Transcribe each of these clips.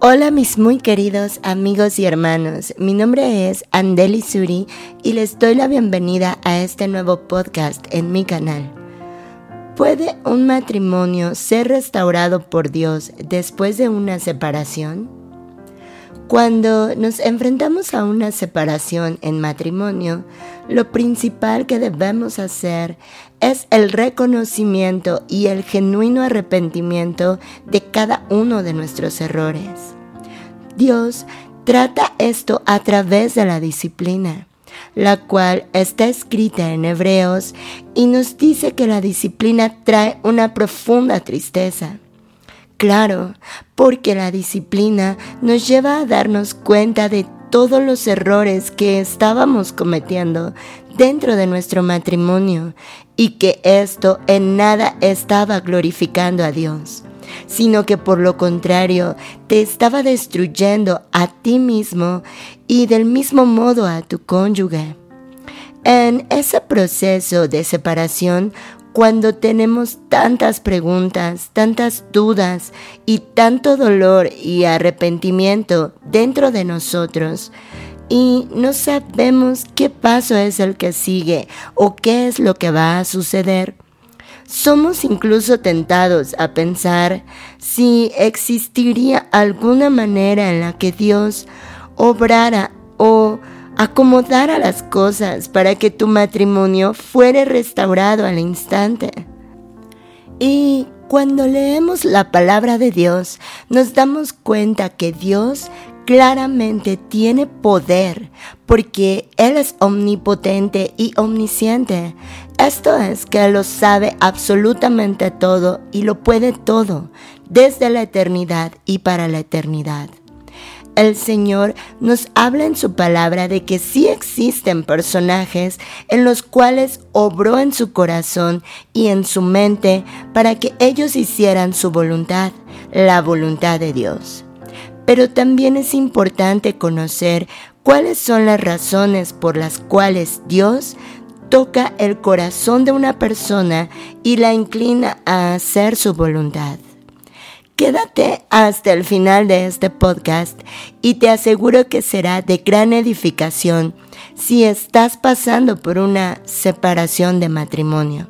Hola mis muy queridos amigos y hermanos, mi nombre es Andeli Suri y les doy la bienvenida a este nuevo podcast en mi canal. ¿Puede un matrimonio ser restaurado por Dios después de una separación? Cuando nos enfrentamos a una separación en matrimonio, lo principal que debemos hacer es el reconocimiento y el genuino arrepentimiento de cada uno de nuestros errores. Dios trata esto a través de la disciplina, la cual está escrita en Hebreos y nos dice que la disciplina trae una profunda tristeza. Claro, porque la disciplina nos lleva a darnos cuenta de todos los errores que estábamos cometiendo dentro de nuestro matrimonio y que esto en nada estaba glorificando a Dios sino que por lo contrario te estaba destruyendo a ti mismo y del mismo modo a tu cónyuge. En ese proceso de separación, cuando tenemos tantas preguntas, tantas dudas y tanto dolor y arrepentimiento dentro de nosotros, y no sabemos qué paso es el que sigue o qué es lo que va a suceder, somos incluso tentados a pensar si existiría alguna manera en la que Dios obrara o acomodara las cosas para que tu matrimonio fuera restaurado al instante. Y cuando leemos la palabra de Dios, nos damos cuenta que Dios claramente tiene poder porque Él es omnipotente y omnisciente. Esto es que lo sabe absolutamente todo y lo puede todo desde la eternidad y para la eternidad. El Señor nos habla en su palabra de que sí existen personajes en los cuales obró en su corazón y en su mente para que ellos hicieran su voluntad, la voluntad de Dios. Pero también es importante conocer cuáles son las razones por las cuales Dios toca el corazón de una persona y la inclina a hacer su voluntad. Quédate hasta el final de este podcast y te aseguro que será de gran edificación si estás pasando por una separación de matrimonio.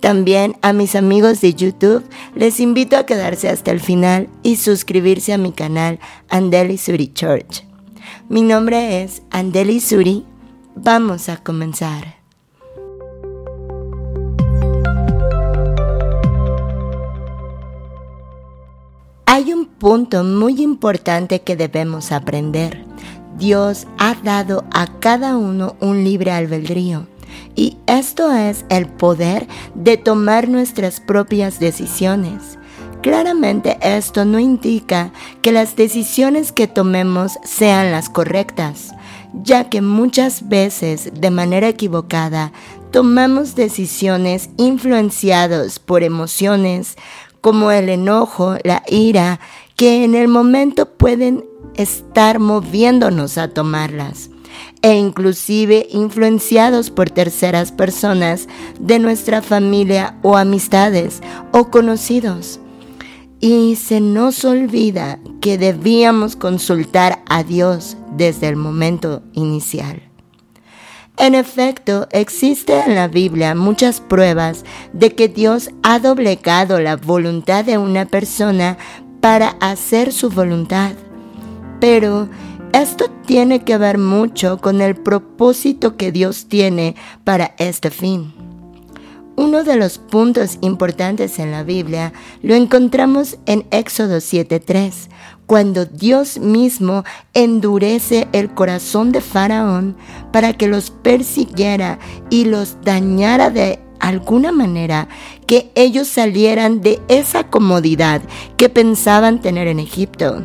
También a mis amigos de YouTube les invito a quedarse hasta el final y suscribirse a mi canal Andeli Suri Church. Mi nombre es Andeli Suri. Vamos a comenzar. Punto muy importante que debemos aprender. Dios ha dado a cada uno un libre albedrío y esto es el poder de tomar nuestras propias decisiones. Claramente esto no indica que las decisiones que tomemos sean las correctas, ya que muchas veces de manera equivocada tomamos decisiones influenciados por emociones como el enojo, la ira, que en el momento pueden estar moviéndonos a tomarlas e inclusive influenciados por terceras personas de nuestra familia o amistades o conocidos. Y se nos olvida que debíamos consultar a Dios desde el momento inicial. En efecto, existe en la Biblia muchas pruebas de que Dios ha doblegado la voluntad de una persona para hacer su voluntad. Pero esto tiene que ver mucho con el propósito que Dios tiene para este fin. Uno de los puntos importantes en la Biblia lo encontramos en Éxodo 7:3, cuando Dios mismo endurece el corazón de Faraón para que los persiguiera y los dañara de alguna manera, que ellos salieran de esa comodidad que pensaban tener en Egipto.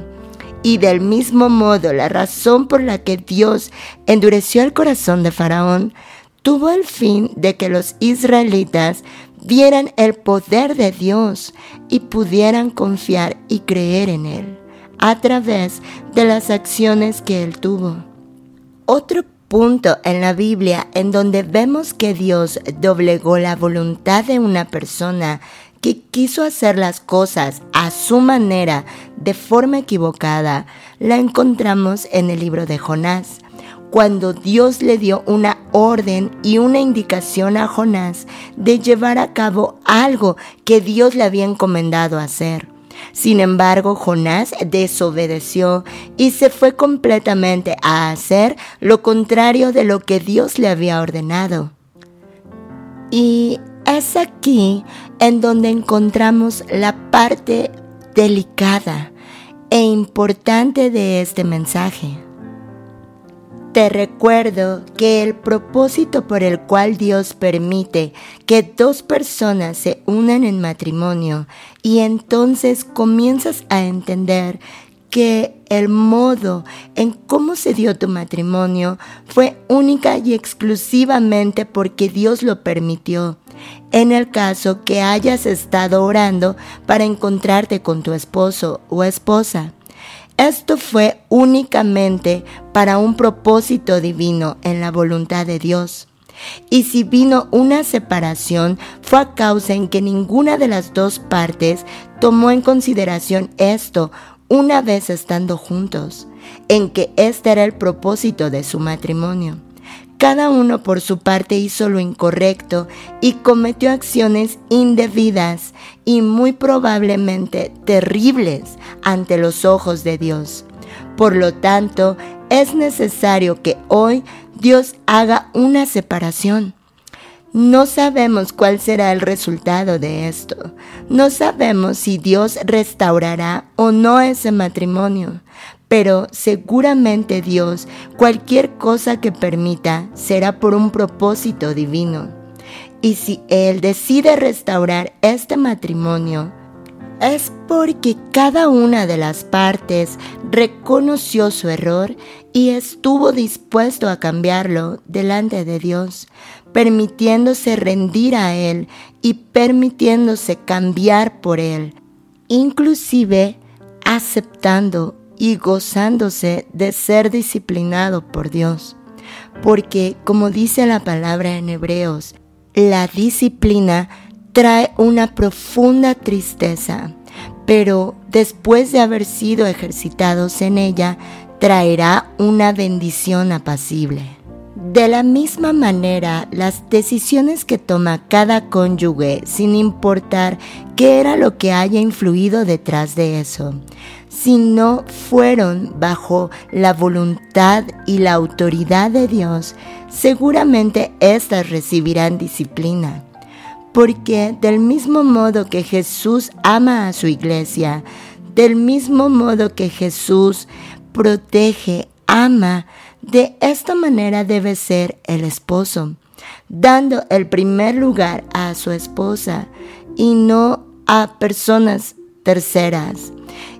Y del mismo modo, la razón por la que Dios endureció el corazón de Faraón tuvo el fin de que los israelitas vieran el poder de Dios y pudieran confiar y creer en Él a través de las acciones que Él tuvo. Otro punto en la Biblia en donde vemos que Dios doblegó la voluntad de una persona que quiso hacer las cosas a su manera de forma equivocada, la encontramos en el libro de Jonás, cuando Dios le dio una orden y una indicación a Jonás de llevar a cabo algo que Dios le había encomendado hacer. Sin embargo, Jonás desobedeció y se fue completamente a hacer lo contrario de lo que Dios le había ordenado. Y es aquí en donde encontramos la parte delicada e importante de este mensaje. Te recuerdo que el propósito por el cual Dios permite que dos personas se unan en matrimonio y entonces comienzas a entender que el modo en cómo se dio tu matrimonio fue única y exclusivamente porque Dios lo permitió. En el caso que hayas estado orando para encontrarte con tu esposo o esposa. Esto fue únicamente para un propósito divino en la voluntad de Dios. Y si vino una separación, fue a causa en que ninguna de las dos partes tomó en consideración esto una vez estando juntos, en que este era el propósito de su matrimonio. Cada uno por su parte hizo lo incorrecto y cometió acciones indebidas y muy probablemente terribles ante los ojos de Dios. Por lo tanto, es necesario que hoy Dios haga una separación. No sabemos cuál será el resultado de esto. No sabemos si Dios restaurará o no ese matrimonio. Pero seguramente Dios, cualquier cosa que permita, será por un propósito divino. Y si Él decide restaurar este matrimonio, es porque cada una de las partes reconoció su error y estuvo dispuesto a cambiarlo delante de Dios, permitiéndose rendir a Él y permitiéndose cambiar por Él, inclusive aceptando y gozándose de ser disciplinado por Dios. Porque, como dice la palabra en Hebreos, la disciplina trae una profunda tristeza, pero después de haber sido ejercitados en ella, traerá una bendición apacible. De la misma manera, las decisiones que toma cada cónyuge, sin importar qué era lo que haya influido detrás de eso, si no fueron bajo la voluntad y la autoridad de Dios, seguramente éstas recibirán disciplina. Porque del mismo modo que Jesús ama a su iglesia, del mismo modo que Jesús protege, ama, de esta manera debe ser el esposo, dando el primer lugar a su esposa y no a personas terceras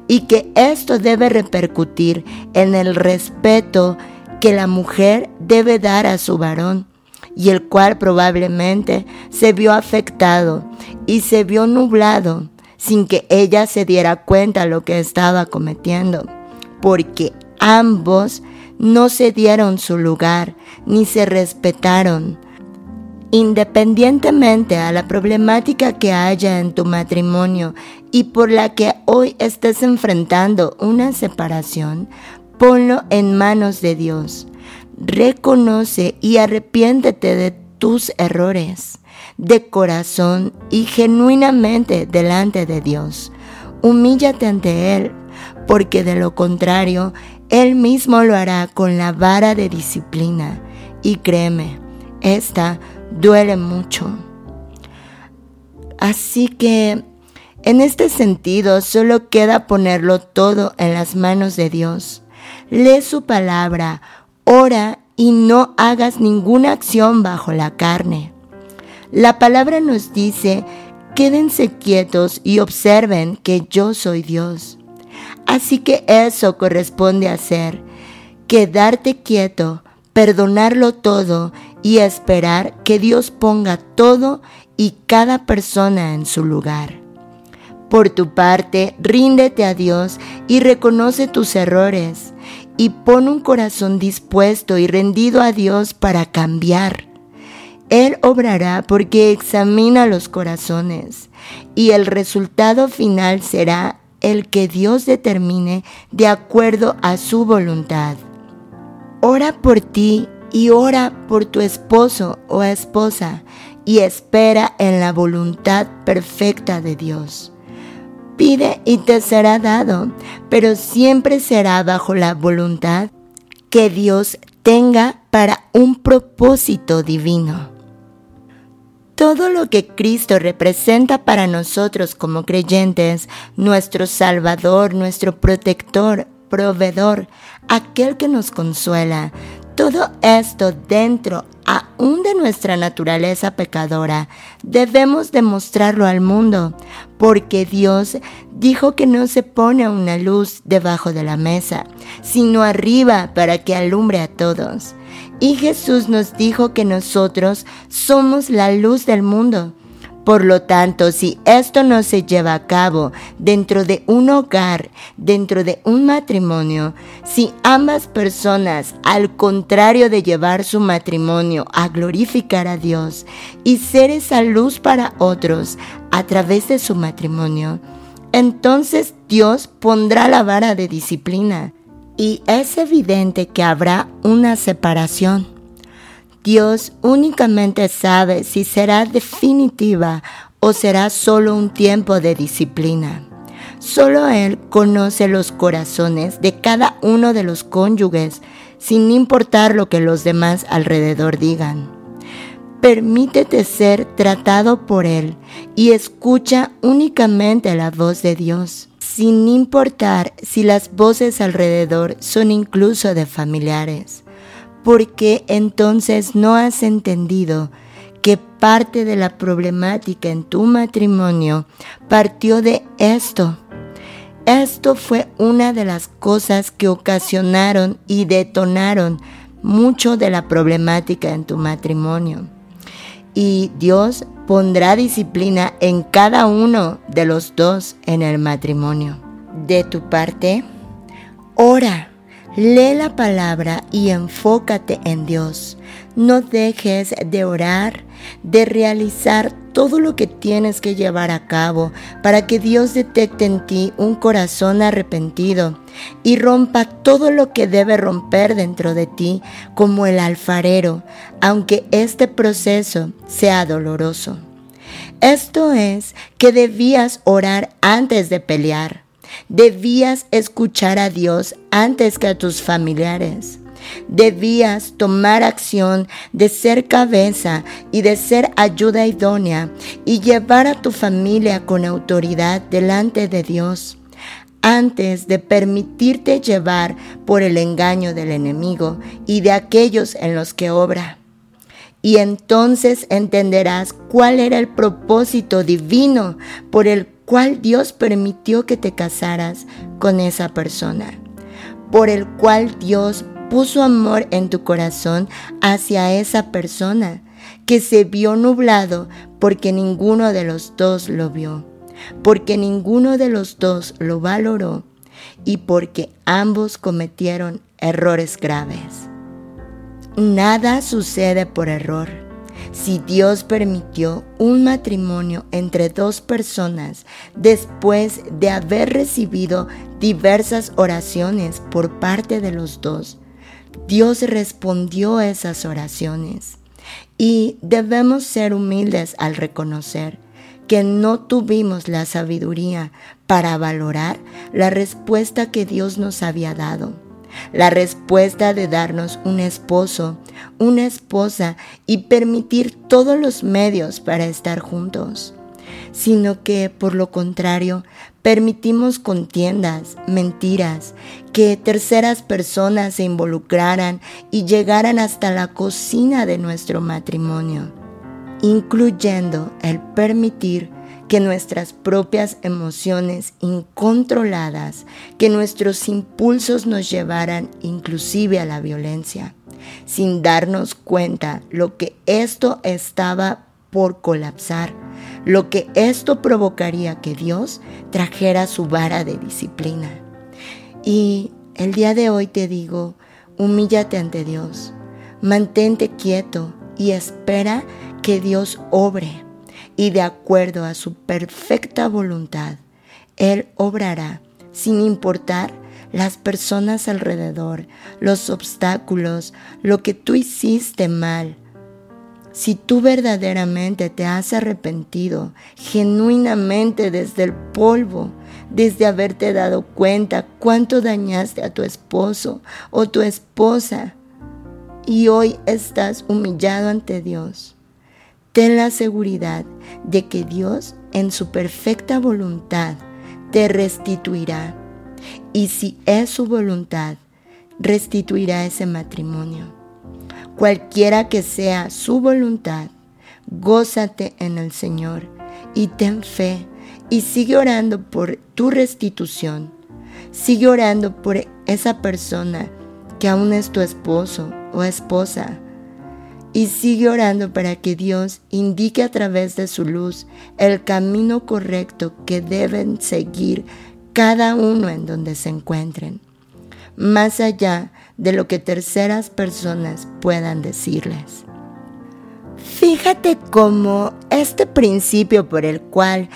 y que esto debe repercutir en el respeto que la mujer debe dar a su varón y el cual probablemente se vio afectado y se vio nublado sin que ella se diera cuenta lo que estaba cometiendo, porque ambos no se dieron su lugar ni se respetaron. Independientemente a la problemática que haya en tu matrimonio y por la que hoy estés enfrentando una separación, ponlo en manos de Dios. Reconoce y arrepiéntete de tus errores de corazón y genuinamente delante de Dios. Humíllate ante Él, porque de lo contrario, Él mismo lo hará con la vara de disciplina. Y créeme, esta duele mucho. Así que en este sentido, solo queda ponerlo todo en las manos de Dios. Lee su palabra, ora y no hagas ninguna acción bajo la carne. La palabra nos dice, quédense quietos y observen que yo soy Dios. Así que eso corresponde hacer, quedarte quieto, perdonarlo todo y esperar que Dios ponga todo y cada persona en su lugar. Por tu parte, ríndete a Dios y reconoce tus errores y pon un corazón dispuesto y rendido a Dios para cambiar. Él obrará porque examina los corazones y el resultado final será el que Dios determine de acuerdo a su voluntad. Ora por ti y ora por tu esposo o esposa y espera en la voluntad perfecta de Dios. Pide y te será dado, pero siempre será bajo la voluntad que Dios tenga para un propósito divino. Todo lo que Cristo representa para nosotros como creyentes, nuestro Salvador, nuestro protector, proveedor, aquel que nos consuela, todo esto dentro aún de nuestra naturaleza pecadora, debemos demostrarlo al mundo, porque Dios dijo que no se pone una luz debajo de la mesa, sino arriba para que alumbre a todos. Y Jesús nos dijo que nosotros somos la luz del mundo. Por lo tanto, si esto no se lleva a cabo dentro de un hogar, dentro de un matrimonio, si ambas personas, al contrario de llevar su matrimonio a glorificar a Dios y ser esa luz para otros a través de su matrimonio, entonces Dios pondrá la vara de disciplina y es evidente que habrá una separación. Dios únicamente sabe si será definitiva o será solo un tiempo de disciplina. Solo Él conoce los corazones de cada uno de los cónyuges, sin importar lo que los demás alrededor digan. Permítete ser tratado por Él y escucha únicamente la voz de Dios, sin importar si las voces alrededor son incluso de familiares porque entonces no has entendido que parte de la problemática en tu matrimonio partió de esto. Esto fue una de las cosas que ocasionaron y detonaron mucho de la problemática en tu matrimonio. Y Dios pondrá disciplina en cada uno de los dos en el matrimonio. De tu parte, ora Lee la palabra y enfócate en Dios. No dejes de orar, de realizar todo lo que tienes que llevar a cabo para que Dios detecte en ti un corazón arrepentido y rompa todo lo que debe romper dentro de ti como el alfarero, aunque este proceso sea doloroso. Esto es que debías orar antes de pelear Debías escuchar a Dios antes que a tus familiares. Debías tomar acción de ser cabeza y de ser ayuda idónea y llevar a tu familia con autoridad delante de Dios antes de permitirte llevar por el engaño del enemigo y de aquellos en los que obra. Y entonces entenderás cuál era el propósito divino por el cual Dios permitió que te casaras con esa persona, por el cual Dios puso amor en tu corazón hacia esa persona, que se vio nublado porque ninguno de los dos lo vio, porque ninguno de los dos lo valoró y porque ambos cometieron errores graves. Nada sucede por error si Dios permitió un matrimonio entre dos personas después de haber recibido diversas oraciones por parte de los dos, Dios respondió a esas oraciones. Y debemos ser humildes al reconocer que no tuvimos la sabiduría para valorar la respuesta que Dios nos había dado la respuesta de darnos un esposo, una esposa y permitir todos los medios para estar juntos, sino que por lo contrario permitimos contiendas, mentiras, que terceras personas se involucraran y llegaran hasta la cocina de nuestro matrimonio, incluyendo el permitir que nuestras propias emociones incontroladas, que nuestros impulsos nos llevaran inclusive a la violencia, sin darnos cuenta lo que esto estaba por colapsar, lo que esto provocaría que Dios trajera su vara de disciplina. Y el día de hoy te digo, humíllate ante Dios, mantente quieto, y espera que Dios obre y de acuerdo a su perfecta voluntad, Él obrará sin importar las personas alrededor, los obstáculos, lo que tú hiciste mal. Si tú verdaderamente te has arrepentido, genuinamente desde el polvo, desde haberte dado cuenta cuánto dañaste a tu esposo o tu esposa, y hoy estás humillado ante Dios, ten la seguridad de que Dios en su perfecta voluntad te restituirá. Y si es su voluntad, restituirá ese matrimonio. Cualquiera que sea su voluntad, gózate en el Señor y ten fe y sigue orando por tu restitución. Sigue orando por esa persona que aún es tu esposo o esposa. Y sigue orando para que Dios indique a través de su luz el camino correcto que deben seguir cada uno en donde se encuentren, más allá de lo que terceras personas puedan decirles. Fíjate cómo este principio por el cual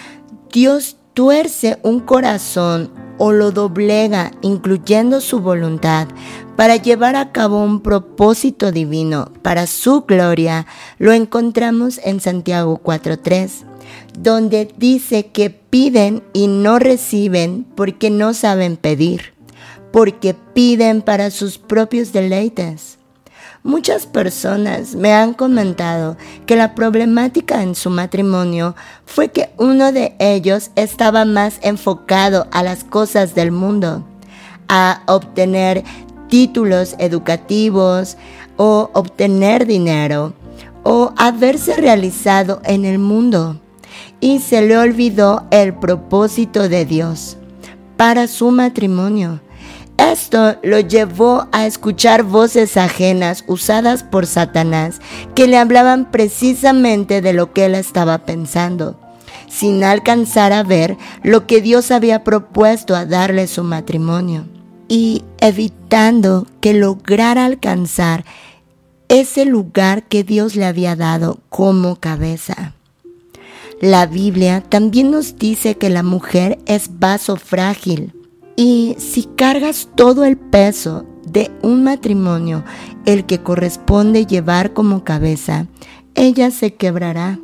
Dios tuerce un corazón o lo doblega, incluyendo su voluntad, para llevar a cabo un propósito divino para su gloria, lo encontramos en Santiago 4.3, donde dice que piden y no reciben porque no saben pedir, porque piden para sus propios deleites. Muchas personas me han comentado que la problemática en su matrimonio fue que uno de ellos estaba más enfocado a las cosas del mundo, a obtener títulos educativos o obtener dinero o haberse realizado en el mundo y se le olvidó el propósito de Dios para su matrimonio esto lo llevó a escuchar voces ajenas usadas por Satanás que le hablaban precisamente de lo que él estaba pensando, sin alcanzar a ver lo que Dios había propuesto a darle su matrimonio y evitando que lograra alcanzar ese lugar que Dios le había dado como cabeza. La Biblia también nos dice que la mujer es vaso frágil y si cargas todo el peso de un matrimonio, el que corresponde llevar como cabeza, ella se quebrará.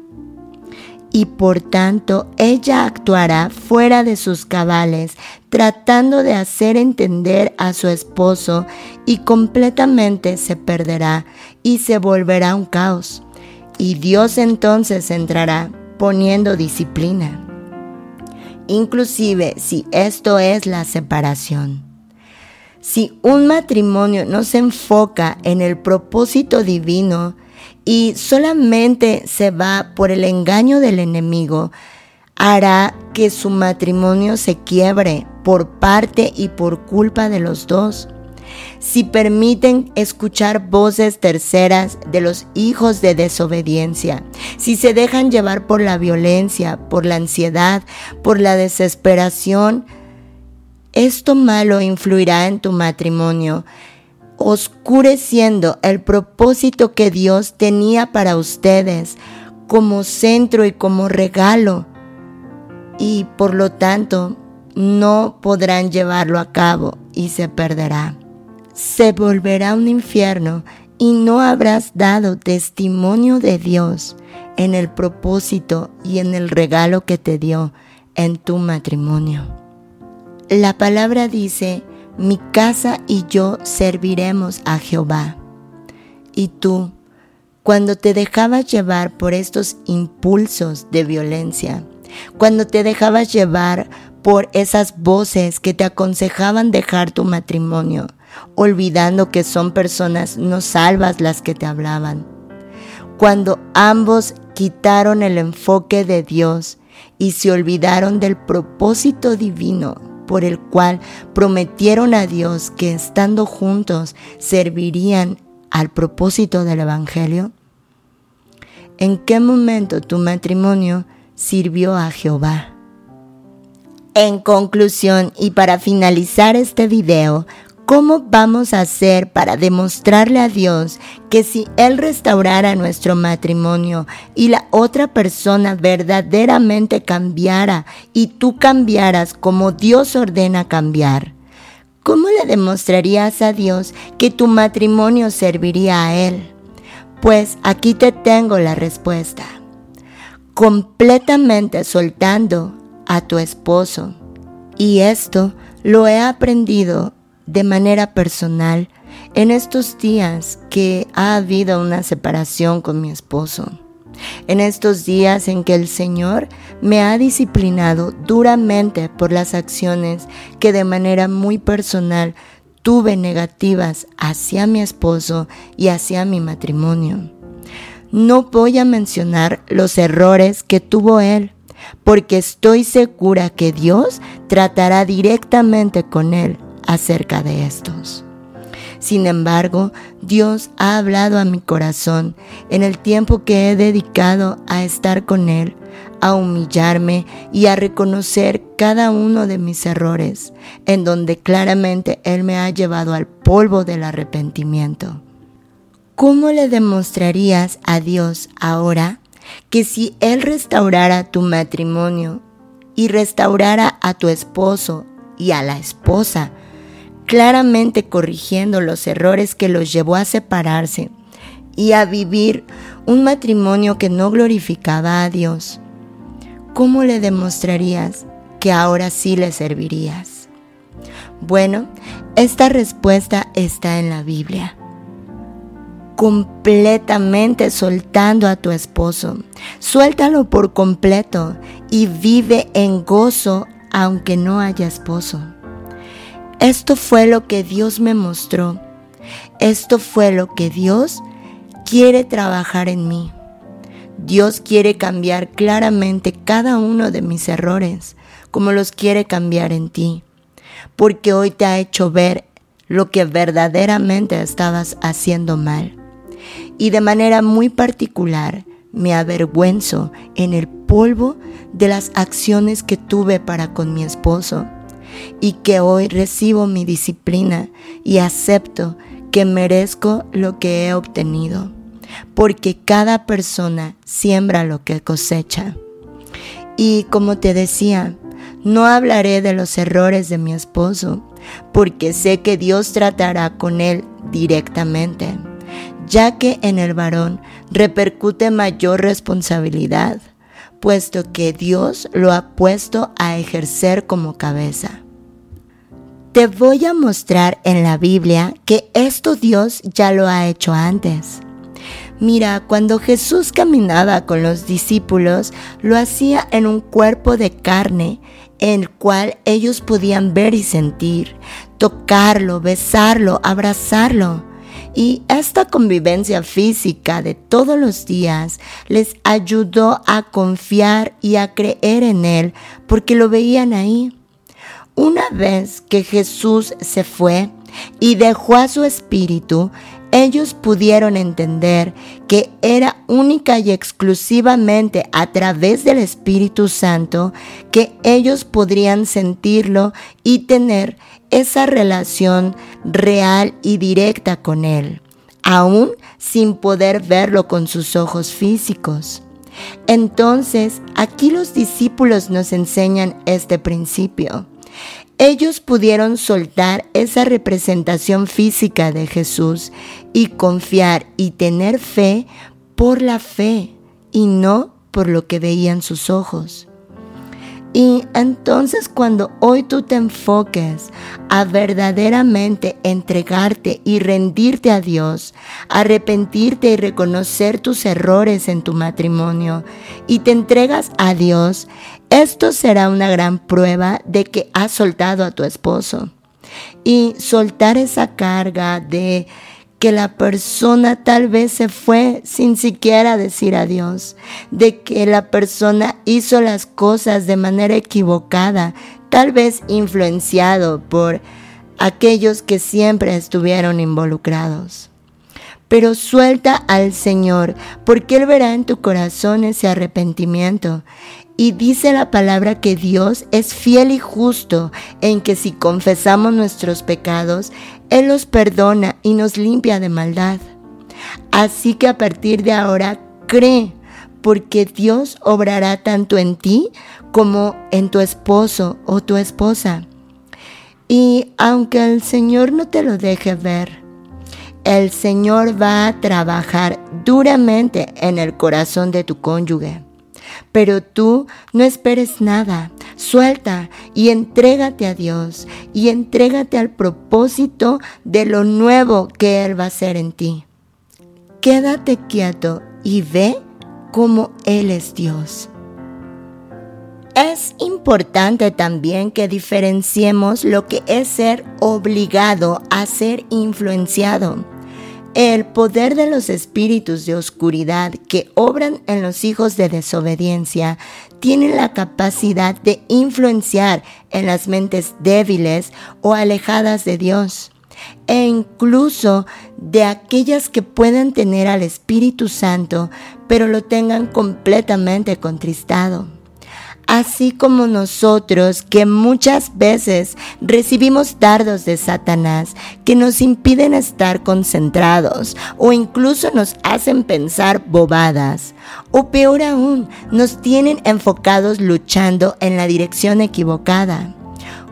Y por tanto ella actuará fuera de sus cabales, tratando de hacer entender a su esposo y completamente se perderá y se volverá un caos. Y Dios entonces entrará poniendo disciplina inclusive si esto es la separación. Si un matrimonio no se enfoca en el propósito divino y solamente se va por el engaño del enemigo, hará que su matrimonio se quiebre por parte y por culpa de los dos si permiten escuchar voces terceras de los hijos de desobediencia, si se dejan llevar por la violencia, por la ansiedad, por la desesperación, esto malo influirá en tu matrimonio, oscureciendo el propósito que Dios tenía para ustedes como centro y como regalo. Y por lo tanto, no podrán llevarlo a cabo y se perderá se volverá un infierno y no habrás dado testimonio de Dios en el propósito y en el regalo que te dio en tu matrimonio. La palabra dice, mi casa y yo serviremos a Jehová. Y tú, cuando te dejabas llevar por estos impulsos de violencia, cuando te dejabas llevar por esas voces que te aconsejaban dejar tu matrimonio, olvidando que son personas no salvas las que te hablaban. Cuando ambos quitaron el enfoque de Dios y se olvidaron del propósito divino por el cual prometieron a Dios que estando juntos servirían al propósito del Evangelio? ¿En qué momento tu matrimonio sirvió a Jehová? En conclusión y para finalizar este video, ¿Cómo vamos a hacer para demostrarle a Dios que si Él restaurara nuestro matrimonio y la otra persona verdaderamente cambiara y tú cambiaras como Dios ordena cambiar? ¿Cómo le demostrarías a Dios que tu matrimonio serviría a Él? Pues aquí te tengo la respuesta. Completamente soltando a tu esposo. Y esto lo he aprendido de manera personal en estos días que ha habido una separación con mi esposo. En estos días en que el Señor me ha disciplinado duramente por las acciones que de manera muy personal tuve negativas hacia mi esposo y hacia mi matrimonio. No voy a mencionar los errores que tuvo él, porque estoy segura que Dios tratará directamente con él acerca de estos. Sin embargo, Dios ha hablado a mi corazón en el tiempo que he dedicado a estar con Él, a humillarme y a reconocer cada uno de mis errores, en donde claramente Él me ha llevado al polvo del arrepentimiento. ¿Cómo le demostrarías a Dios ahora que si Él restaurara tu matrimonio y restaurara a tu esposo y a la esposa, claramente corrigiendo los errores que los llevó a separarse y a vivir un matrimonio que no glorificaba a Dios, ¿cómo le demostrarías que ahora sí le servirías? Bueno, esta respuesta está en la Biblia. Completamente soltando a tu esposo. Suéltalo por completo y vive en gozo aunque no haya esposo. Esto fue lo que Dios me mostró. Esto fue lo que Dios quiere trabajar en mí. Dios quiere cambiar claramente cada uno de mis errores, como los quiere cambiar en ti, porque hoy te ha hecho ver lo que verdaderamente estabas haciendo mal. Y de manera muy particular, me avergüenzo en el polvo de las acciones que tuve para con mi esposo y que hoy recibo mi disciplina y acepto que merezco lo que he obtenido, porque cada persona siembra lo que cosecha. Y como te decía, no hablaré de los errores de mi esposo, porque sé que Dios tratará con él directamente, ya que en el varón repercute mayor responsabilidad, puesto que Dios lo ha puesto a ejercer como cabeza. Te voy a mostrar en la Biblia que esto Dios ya lo ha hecho antes. Mira, cuando Jesús caminaba con los discípulos, lo hacía en un cuerpo de carne, el cual ellos podían ver y sentir, tocarlo, besarlo, abrazarlo. Y esta convivencia física de todos los días les ayudó a confiar y a creer en Él porque lo veían ahí. Una vez que Jesús se fue y dejó a su espíritu, ellos pudieron entender que era única y exclusivamente a través del Espíritu Santo que ellos podrían sentirlo y tener esa relación real y directa con Él, aún sin poder verlo con sus ojos físicos. Entonces, aquí los discípulos nos enseñan este principio ellos pudieron soltar esa representación física de Jesús y confiar y tener fe por la fe y no por lo que veían sus ojos. Y entonces cuando hoy tú te enfoques a verdaderamente entregarte y rendirte a Dios, arrepentirte y reconocer tus errores en tu matrimonio y te entregas a Dios, esto será una gran prueba de que has soltado a tu esposo. Y soltar esa carga de que la persona tal vez se fue sin siquiera decir adiós, de que la persona hizo las cosas de manera equivocada, tal vez influenciado por aquellos que siempre estuvieron involucrados. Pero suelta al Señor, porque Él verá en tu corazón ese arrepentimiento Y dice la palabra que Dios es fiel y justo en que si confesamos nuestros pecados, Él los perdona y nos limpia de maldad. Así que a partir de ahora cree, porque Dios obrará tanto en ti como en tu esposo o tu esposa. Y aunque el Señor no te lo deje ver, el Señor va a trabajar duramente en el corazón de tu cónyuge. Pero tú no esperes nada, suelta y entrégate a Dios y entrégate al propósito de lo nuevo que Él va a hacer en ti. Quédate quieto y ve cómo Él es Dios. Es importante también que diferenciemos lo que es ser obligado a ser influenciado. El poder de los espíritus de oscuridad que obran en los hijos de desobediencia tiene la capacidad de influenciar en las mentes débiles o alejadas de Dios e incluso de aquellas que puedan tener al Espíritu Santo, pero lo tengan completamente contristado así como nosotros que muchas veces recibimos dardos de Satanás que nos impiden estar concentrados o incluso nos hacen pensar bobadas. O peor aún, nos tienen enfocados luchando en la dirección equivocada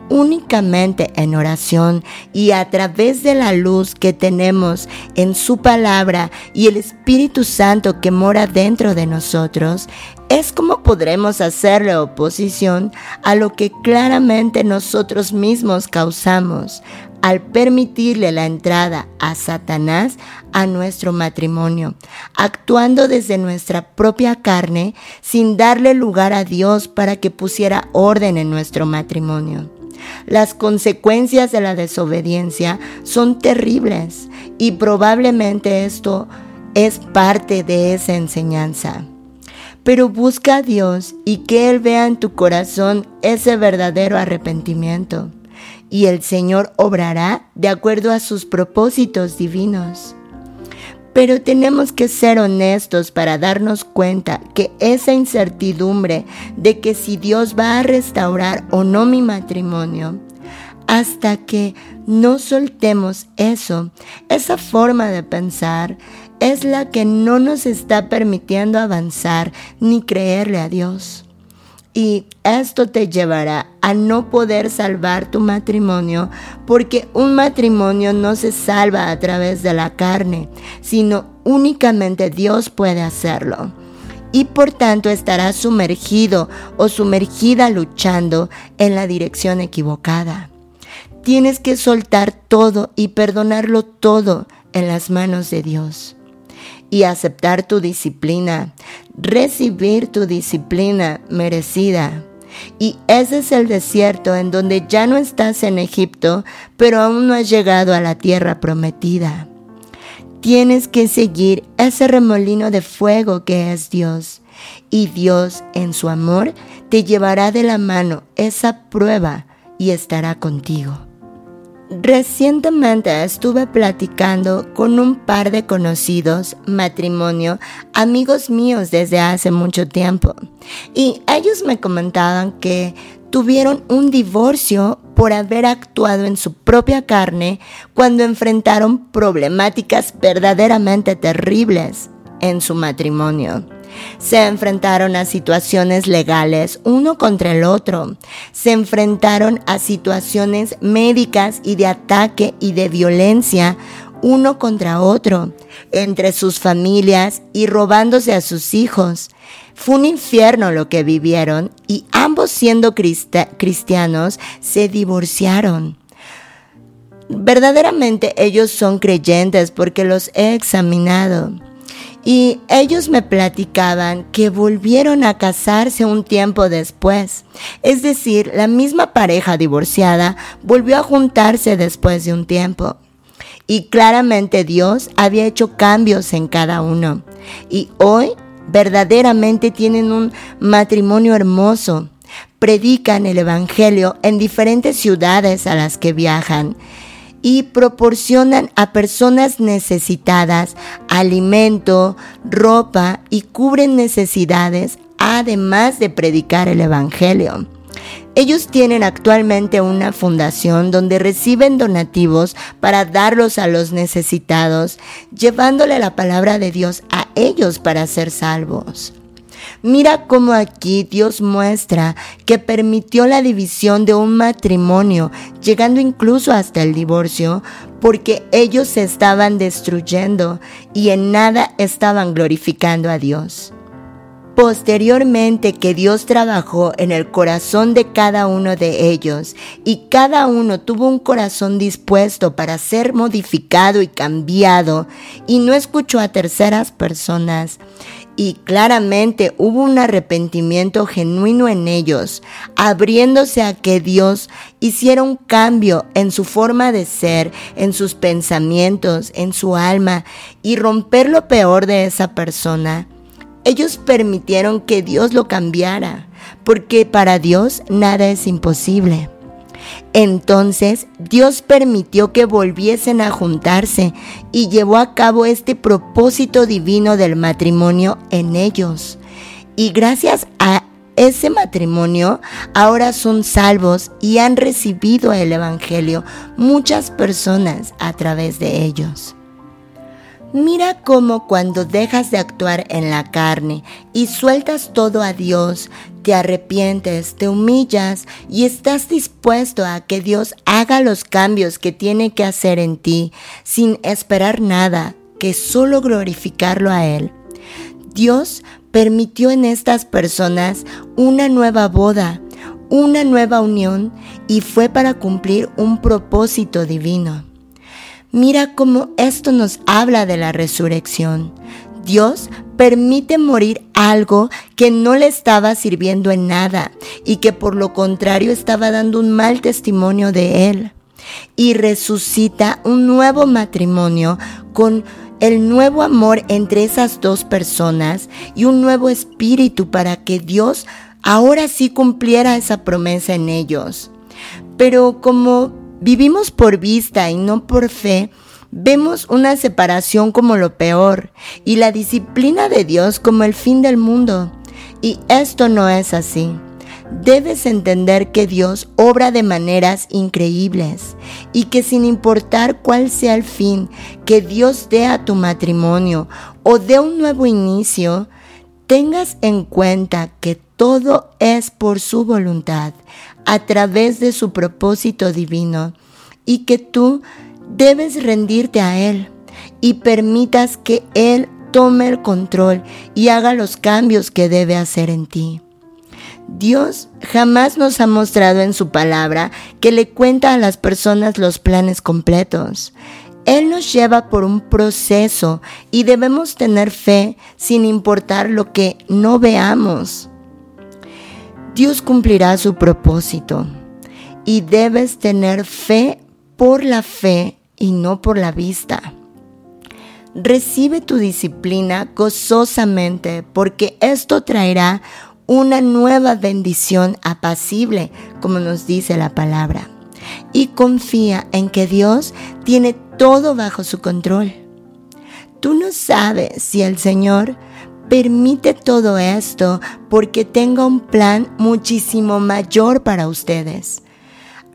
únicamente en oración y a través de la luz que tenemos en su palabra y el Espíritu Santo que mora dentro de nosotros, es como podremos hacerle oposición a lo que claramente nosotros mismos causamos al permitirle la entrada a Satanás a nuestro matrimonio, actuando desde nuestra propia carne sin darle lugar a Dios para que pusiera orden en nuestro matrimonio. Las consecuencias de la desobediencia son terribles y probablemente esto es parte de esa enseñanza pero busca a Dios y que Él vea en tu corazón ese verdadero arrepentimiento, y el Señor obrará de acuerdo a sus propósitos divinos. Pero tenemos que ser honestos para darnos cuenta que esa incertidumbre de que si Dios va a restaurar o no mi matrimonio, hasta que no soltemos eso, esa forma de pensar, es la que no nos está permitiendo avanzar ni creerle a Dios. Y esto te llevará a no poder salvar tu matrimonio porque un matrimonio no se salva a través de la carne, sino únicamente Dios puede hacerlo. Y por tanto estarás sumergido o sumergida luchando en la dirección equivocada. Tienes que soltar todo y perdonarlo todo en las manos de Dios y aceptar tu disciplina, recibir tu disciplina merecida. Y ese es el desierto en donde ya no estás en Egipto, pero aún no has llegado a la tierra prometida. Tienes que seguir ese remolino de fuego que es Dios. Y Dios en su amor te llevará de la mano esa prueba y estará contigo. Recientemente estuve platicando con un par de conocidos, matrimonio, amigos míos desde hace mucho tiempo, y ellos me comentaban que tuvieron un divorcio por haber actuado en su propia carne cuando enfrentaron problemáticas verdaderamente terribles en su matrimonio. Se enfrentaron a situaciones legales uno contra el otro. Se enfrentaron a situaciones médicas y de ataque y de violencia uno contra otro, entre sus familias y robándose a sus hijos. Fue un infierno lo que vivieron y ambos siendo cristianos se divorciaron. Verdaderamente ellos son creyentes porque los he examinado. Y ellos me platicaban que volvieron a casarse un tiempo después. Es decir, la misma pareja divorciada volvió a juntarse después de un tiempo. Y claramente Dios había hecho cambios en cada uno. Y hoy verdaderamente tienen un matrimonio hermoso. Predican el Evangelio en diferentes ciudades a las que viajan y proporcionan a personas necesitadas alimento, ropa y cubren necesidades además de predicar el Evangelio. Ellos tienen actualmente una fundación donde reciben donativos para darlos a los necesitados, llevándole la palabra de Dios a ellos para ser salvos. Mira cómo aquí Dios muestra que permitió la división de un matrimonio, llegando incluso hasta el divorcio, porque ellos se estaban destruyendo y en nada estaban glorificando a Dios. Posteriormente que Dios trabajó en el corazón de cada uno de ellos y cada uno tuvo un corazón dispuesto para ser modificado y cambiado y no escuchó a terceras personas y claramente hubo un arrepentimiento genuino en ellos, abriéndose a que Dios hiciera un cambio en su forma de ser, en sus pensamientos, en su alma y romper lo peor de esa persona ellos permitieron que Dios lo cambiara, porque para Dios nada es imposible. Entonces Dios permitió que volviesen a juntarse y llevó a cabo este propósito divino del matrimonio en ellos. Y gracias a ese matrimonio ahora son salvos y han recibido el Evangelio muchas personas a través de ellos. Mira cómo cuando dejas de actuar en la carne y sueltas todo a Dios, te arrepientes, te humillas y estás dispuesto a que Dios haga los cambios que tiene que hacer en ti sin esperar nada, que solo glorificarlo a Él. Dios permitió en estas personas una nueva boda, una nueva unión y fue para cumplir un propósito divino. Mira cómo esto nos habla de la resurrección. Dios permite morir algo que no le estaba sirviendo en nada y que por lo contrario estaba dando un mal testimonio de él. Y resucita un nuevo matrimonio con el nuevo amor entre esas dos personas y un nuevo espíritu para que Dios ahora sí cumpliera esa promesa en ellos. Pero como vivimos por vista y no por fe, vemos una separación como lo peor y la disciplina de Dios como el fin del mundo. Y esto no es así. Debes entender que Dios obra de maneras increíbles y que sin importar cuál sea el fin que Dios dé a tu matrimonio o dé un nuevo inicio, tengas en cuenta que todo es por su voluntad, a través de su propósito divino, y que tú debes rendirte a Él y permitas que Él tome el control y haga los cambios que debe hacer en ti. Dios jamás nos ha mostrado en su palabra que le cuenta a las personas los planes completos. Él nos lleva por un proceso y debemos tener fe sin importar lo que no veamos. Dios cumplirá su propósito y debes tener fe por la fe y no por la vista. Recibe tu disciplina gozosamente porque esto traerá una nueva bendición apacible, como nos dice la palabra. Y confía en que Dios tiene todo bajo su control. Tú no sabes si el Señor permite todo esto porque tenga un plan muchísimo mayor para ustedes.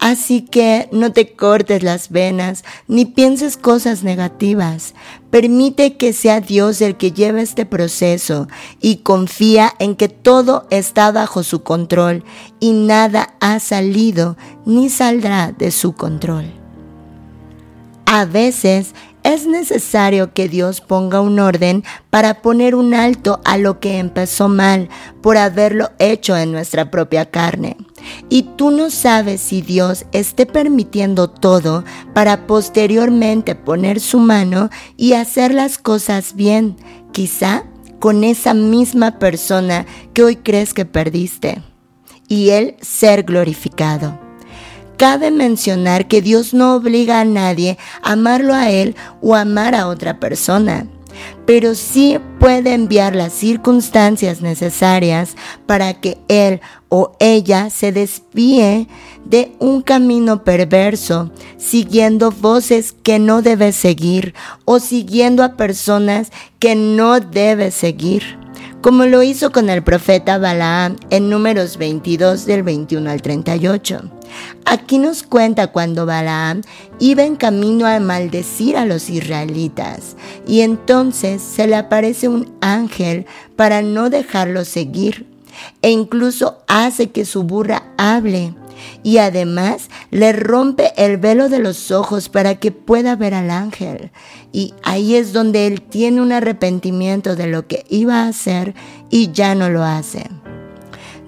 Así que no te cortes las venas ni pienses cosas negativas. Permite que sea Dios el que lleve este proceso y confía en que todo está bajo su control y nada ha salido ni saldrá de su control. A veces es necesario que Dios ponga un orden para poner un alto a lo que empezó mal por haberlo hecho en nuestra propia carne. Y tú no sabes si Dios esté permitiendo todo para posteriormente poner su mano y hacer las cosas bien, quizá con esa misma persona que hoy crees que perdiste, y Él ser glorificado. Cabe mencionar que Dios no obliga a nadie a amarlo a Él o amar a otra persona, pero sí puede enviar las circunstancias necesarias para que Él o ella se desvíe de un camino perverso, siguiendo voces que no debe seguir o siguiendo a personas que no debe seguir como lo hizo con el profeta Balaam en números 22 del 21 al 38. Aquí nos cuenta cuando Balaam iba en camino a maldecir a los israelitas y entonces se le aparece un ángel para no dejarlo seguir e incluso hace que su burra hable y además le rompe el velo de los ojos para que pueda ver al ángel. Y ahí es donde él tiene un arrepentimiento de lo que iba a hacer y ya no lo hace.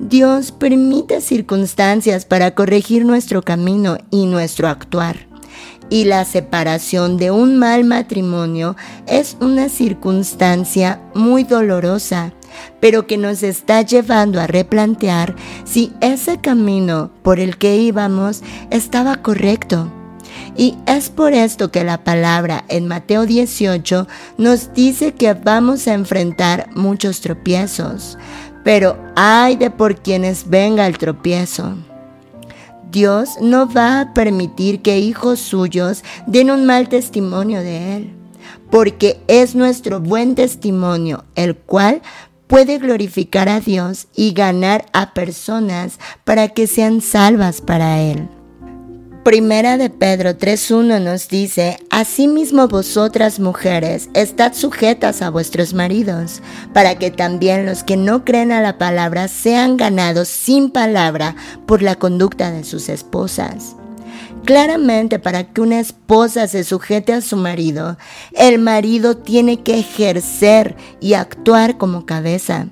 Dios permite circunstancias para corregir nuestro camino y nuestro actuar. Y la separación de un mal matrimonio es una circunstancia muy dolorosa pero que nos está llevando a replantear si ese camino por el que íbamos estaba correcto. Y es por esto que la palabra en Mateo 18 nos dice que vamos a enfrentar muchos tropiezos, pero hay de por quienes venga el tropiezo. Dios no va a permitir que hijos suyos den un mal testimonio de Él, porque es nuestro buen testimonio el cual puede glorificar a Dios y ganar a personas para que sean salvas para Él. Primera de Pedro 3.1 nos dice, Asimismo vosotras mujeres, estad sujetas a vuestros maridos, para que también los que no creen a la palabra sean ganados sin palabra por la conducta de sus esposas Claramente para que una esposa se sujete a su marido, el marido tiene que ejercer y actuar como cabeza.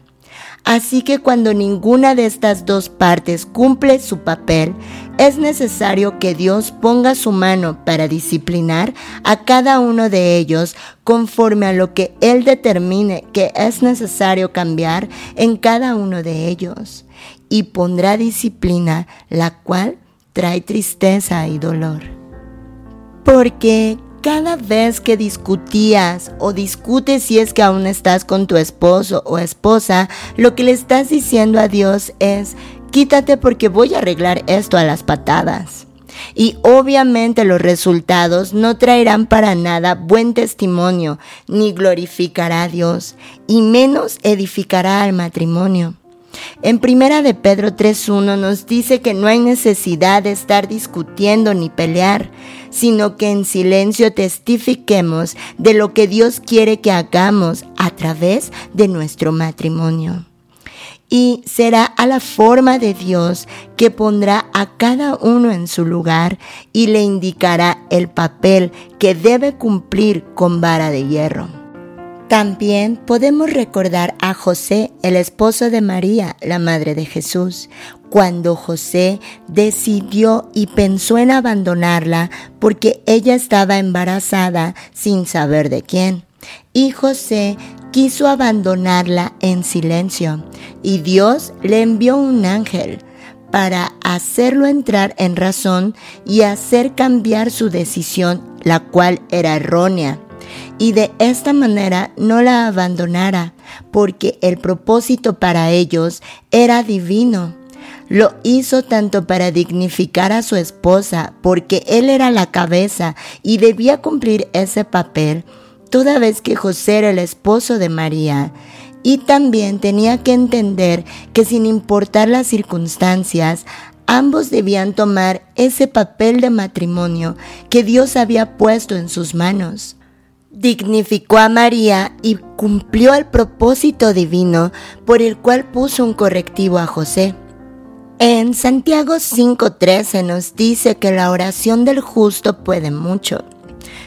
Así que cuando ninguna de estas dos partes cumple su papel, es necesario que Dios ponga su mano para disciplinar a cada uno de ellos conforme a lo que Él determine que es necesario cambiar en cada uno de ellos. Y pondrá disciplina, la cual trae tristeza y dolor. Porque cada vez que discutías o discutes si es que aún estás con tu esposo o esposa, lo que le estás diciendo a Dios es, quítate porque voy a arreglar esto a las patadas. Y obviamente los resultados no traerán para nada buen testimonio, ni glorificará a Dios, y menos edificará al matrimonio. En primera de Pedro 3.1 nos dice que no hay necesidad de estar discutiendo ni pelear, sino que en silencio testifiquemos de lo que Dios quiere que hagamos a través de nuestro matrimonio. Y será a la forma de Dios que pondrá a cada uno en su lugar y le indicará el papel que debe cumplir con vara de hierro. También podemos recordar a José, el esposo de María, la madre de Jesús, cuando José decidió y pensó en abandonarla porque ella estaba embarazada sin saber de quién. Y José quiso abandonarla en silencio y Dios le envió un ángel para hacerlo entrar en razón y hacer cambiar su decisión, la cual era errónea y de esta manera no la abandonara, porque el propósito para ellos era divino. Lo hizo tanto para dignificar a su esposa, porque él era la cabeza y debía cumplir ese papel, toda vez que José era el esposo de María. Y también tenía que entender que sin importar las circunstancias, ambos debían tomar ese papel de matrimonio que Dios había puesto en sus manos dignificó a María y cumplió el propósito divino por el cual puso un correctivo a José. En Santiago 5:13 nos dice que la oración del justo puede mucho.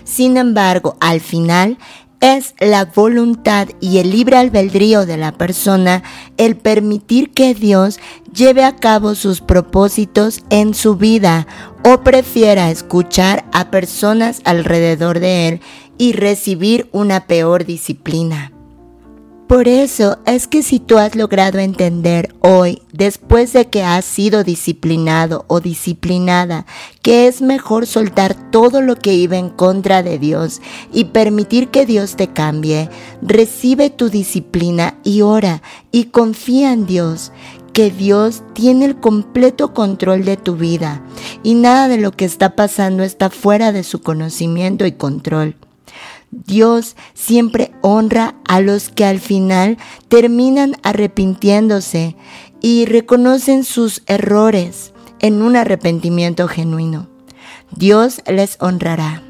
Sin embargo, al final es la voluntad y el libre albedrío de la persona el permitir que Dios lleve a cabo sus propósitos en su vida o prefiera escuchar a personas alrededor de él y recibir una peor disciplina. Por eso es que si tú has logrado entender hoy, después de que has sido disciplinado o disciplinada, que es mejor soltar todo lo que iba en contra de Dios y permitir que Dios te cambie, recibe tu disciplina y ora y confía en Dios, que Dios tiene el completo control de tu vida y nada de lo que está pasando está fuera de su conocimiento y control. Dios siempre honra a los que al final terminan arrepintiéndose y reconocen sus errores en un arrepentimiento genuino. Dios les honrará.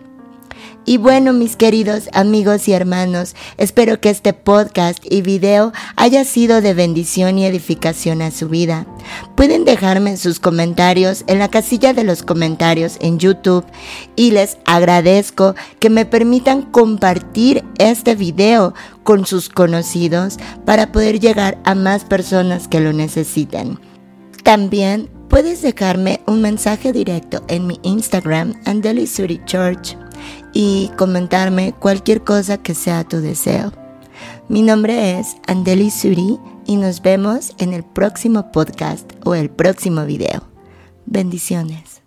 Y bueno, mis queridos amigos y hermanos, espero que este podcast y video haya sido de bendición y edificación a su vida. Pueden dejarme sus comentarios en la casilla de los comentarios en YouTube y les agradezco que me permitan compartir este video con sus conocidos para poder llegar a más personas que lo necesiten. También puedes dejarme un mensaje directo en mi Instagram, Church y comentarme cualquier cosa que sea tu deseo. Mi nombre es Andeli Suri y nos vemos en el próximo podcast o el próximo video. Bendiciones.